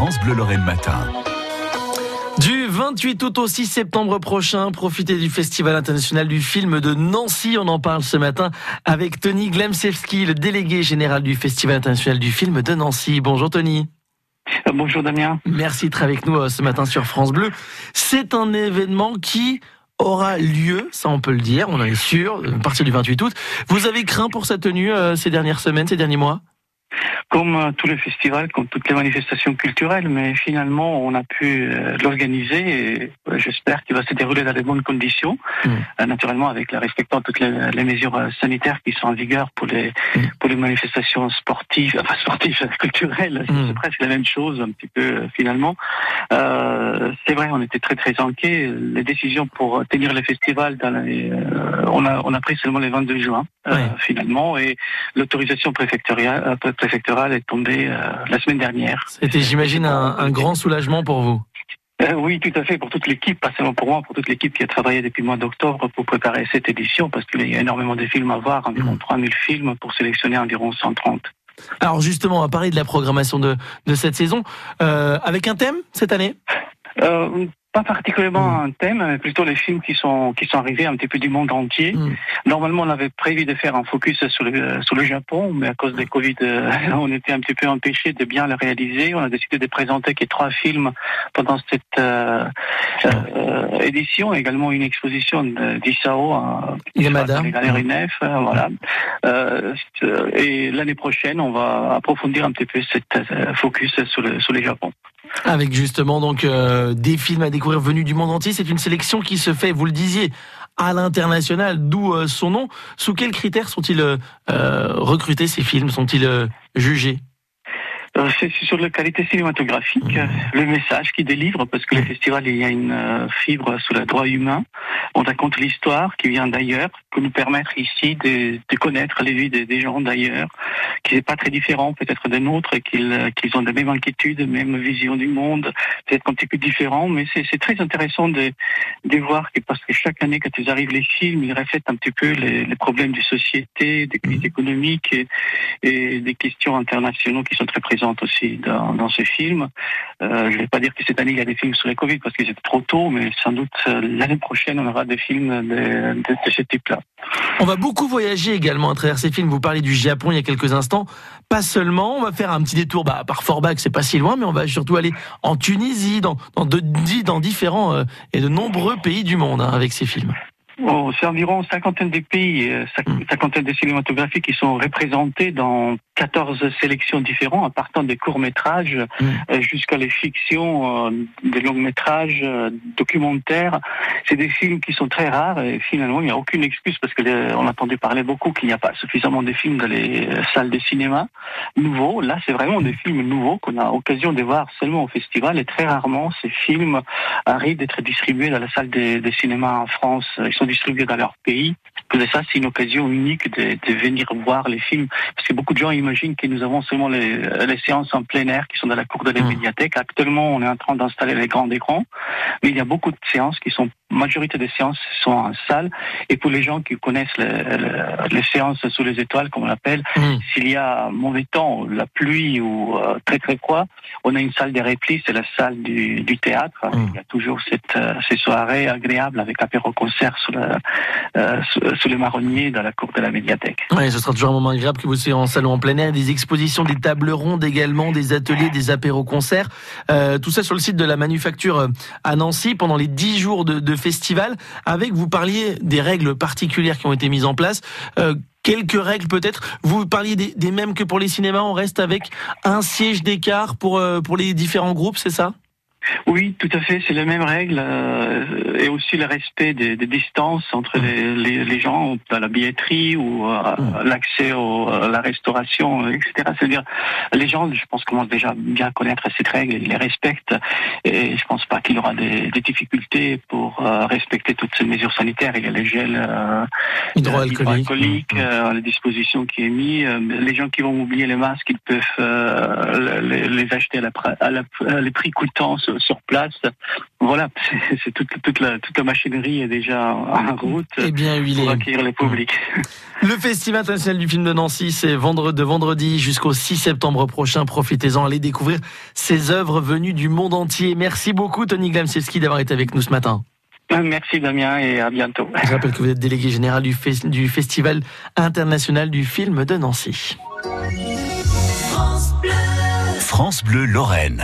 France Bleu Lorraine Matin. Du 28 août au 6 septembre prochain, profitez du Festival international du film de Nancy. On en parle ce matin avec Tony Glemsevski, le délégué général du Festival international du film de Nancy. Bonjour Tony. Euh, bonjour Damien. Merci d'être avec nous euh, ce matin sur France Bleu. C'est un événement qui aura lieu, ça on peut le dire, on en est sûr, à partir du 28 août. Vous avez craint pour sa tenue euh, ces dernières semaines, ces derniers mois? Comme euh, tous les festivals, comme toutes les manifestations culturelles, mais finalement on a pu euh, l'organiser et euh, j'espère qu'il va se dérouler dans de bonnes conditions, mm. naturellement avec la respectant toutes les, mesures sanitaires qui sont en vigueur pour les mm. pour les manifestations sportives, enfin sportives culturelles, mm. c'est presque la même chose un petit peu finalement. Euh, c'est vrai, on était très très inquiets. Les décisions pour tenir les festivals, dans les, on a on a pris seulement les 22 juin finalement et l'autorisation préfectorale est tombée euh, la semaine dernière. C'était, j'imagine, un, grand soulagement pour vous. Euh, oui, tout à fait, pour toute l'équipe, pas seulement pour moi, pour toute l'équipe qui a travaillé depuis le mois d'octobre pour préparer cette édition, parce qu'il y a énormément de films à voir, environ 3000 mmh. films pour sélectionner environ 130. Alors justement, on va parler de la programmation de, de cette saison, euh, avec un thème cette année? Pas particulièrement mm. un thème, mais plutôt les films qui sont qui sont arrivés un petit peu du monde entier. Mm. Normalement, on avait prévu de faire un focus sur le sur le Japon, mais à cause des Covid, euh, on était un petit peu empêché de bien le réaliser. On a décidé de présenter que trois films pendant cette euh, euh, édition, également une exposition d'Isao à les Galeries Nef, voilà. et l'année prochaine, on va approfondir un petit peu cette focus sur le sur le Japon. Avec justement donc des films à découvrir venus du monde entier. C'est une sélection qui se fait, vous le disiez, à l'international, d'où euh, son nom. Sous quels critères sont-ils euh, recrutés ces films? Sont-ils jugés? euh, c'est sur la qualité cinématographique, mmh. le message qu'il délivre, parce que le festival, il y a une euh, fibre sur le droit humain. On raconte l'histoire qui vient d'ailleurs, que nous permettre ici de, de connaître les vies des, gens d'ailleurs, qui n'est pas très différent peut-être des nôtres, qu'ils euh, qu'ils ont les mêmes inquiétudes, même vision du monde, peut-être un petit peu différent, mais c'est très intéressant de, de voir que parce que chaque année, quand ils arrivent les films, ils reflètent un petit peu les, les problèmes de société, des crises mmh. économiques et, et des questions internationaux qui sont très présentes aussi dans, dans ce film. Euh, je ne vais pas dire que cette année il y a des films sur le Covid parce que c'est trop tôt, mais sans doute euh, l'année prochaine on aura des films de, ce type-là. On va beaucoup voyager également à travers ces films. Vous parlez du Japon il y a quelques instants. Pas seulement, on va faire un petit détour bah, par Forbach, c'est pas si loin, mais on va surtout aller en Tunisie, dans, dans, dans différents euh, et de nombreux pays du monde hein, avec ces films. Oh, c'est environ cinquantaine de pays, euh, mm. cinquantaine de cinématographies qui sont représentés dans 14 sélections différentes, en partant des courts-métrages mm. euh, jusqu'à les fictions, euh, des longs-métrages, documentaires. C'est des films qui sont très rares et finalement, il n'y a aucune excuse parce que on entendait parler beaucoup qu'il n'y a pas suffisamment de films dans les salles de cinéma nouveaux. Là, c'est vraiment des films nouveaux qu'on a occasion de voir seulement au festival et très rarement ces films arrivent d'être distribués dans la salle des, des cinémas en France. Ils sont distribués dans leur pays. Ça, c'est une occasion unique de, de, venir voir les films. Parce que beaucoup de gens imaginent que nous avons seulement les, les séances en plein air qui sont dans la cour de la mmh. médiathèque. Actuellement, on est en train d'installer les grands écrans. Mais il y a beaucoup de séances qui sont majorité des séances sont en salle. Et pour les gens qui connaissent les, séances sous les étoiles, comme on l'appelle, mm. s'il y a mauvais temps, la pluie ou euh, très très froid, on a une salle de repli, c'est la salle du, du théâtre. Mm. Il y a toujours cette, euh, ces soirées agréables avec apéro-concert sous, euh, sous, les marronniers dans la cour de la médiathèque. Oui, ce sera toujours un moment agréable que vous soyez en salon en plein air, des expositions, des tables rondes également, des ateliers, des apéro-concerts. tout ça sur le site de la manufacture à Nancy pendant les 10 jours de, de festival. Avec, vous parliez des règles particulières qui ont été mises en place. Euh, quelques règles peut-être. Vous parliez des, mêmes que pour les cinémas. On reste avec un siège d'écart pour, euh, pour les différents groupes, c'est ça? Oui, tout à fait, c'est les mêmes règles euh, et aussi le respect des, des distances entre les, les, les, gens à la billetterie ou à, mm. l'accès à la restauration, etc. C'est-à-dire, les gens, je pense, commencent déjà bien à connaître cette règle, ils les respectent et je pense pas qu'il y aura des, des difficultés pour euh, respecter toutes ces mesures sanitaires. Il y a les gels euh, hydroalcooliques, mm. les dispositions qui est mis. les gens qui vont oublier les masques, ils peuvent les, les, acheter à, la, à, la, les prix coûtants sur place. Voilà, c'est toute, toute, la, toute la machinerie est déjà en route et bien huilée. pour accueillir les publics. Le Festival international du film de Nancy, c'est vendredi, de vendredi jusqu'au 6 septembre prochain. Profitez-en, allez découvrir ces œuvres venues du monde entier. Merci beaucoup Tony Glamsiewski d'avoir été avec nous ce matin. Merci Damien et à bientôt. Je rappelle que vous êtes délégué général du, du Festival international du film de Nancy. France Bleu, France Bleu Lorraine.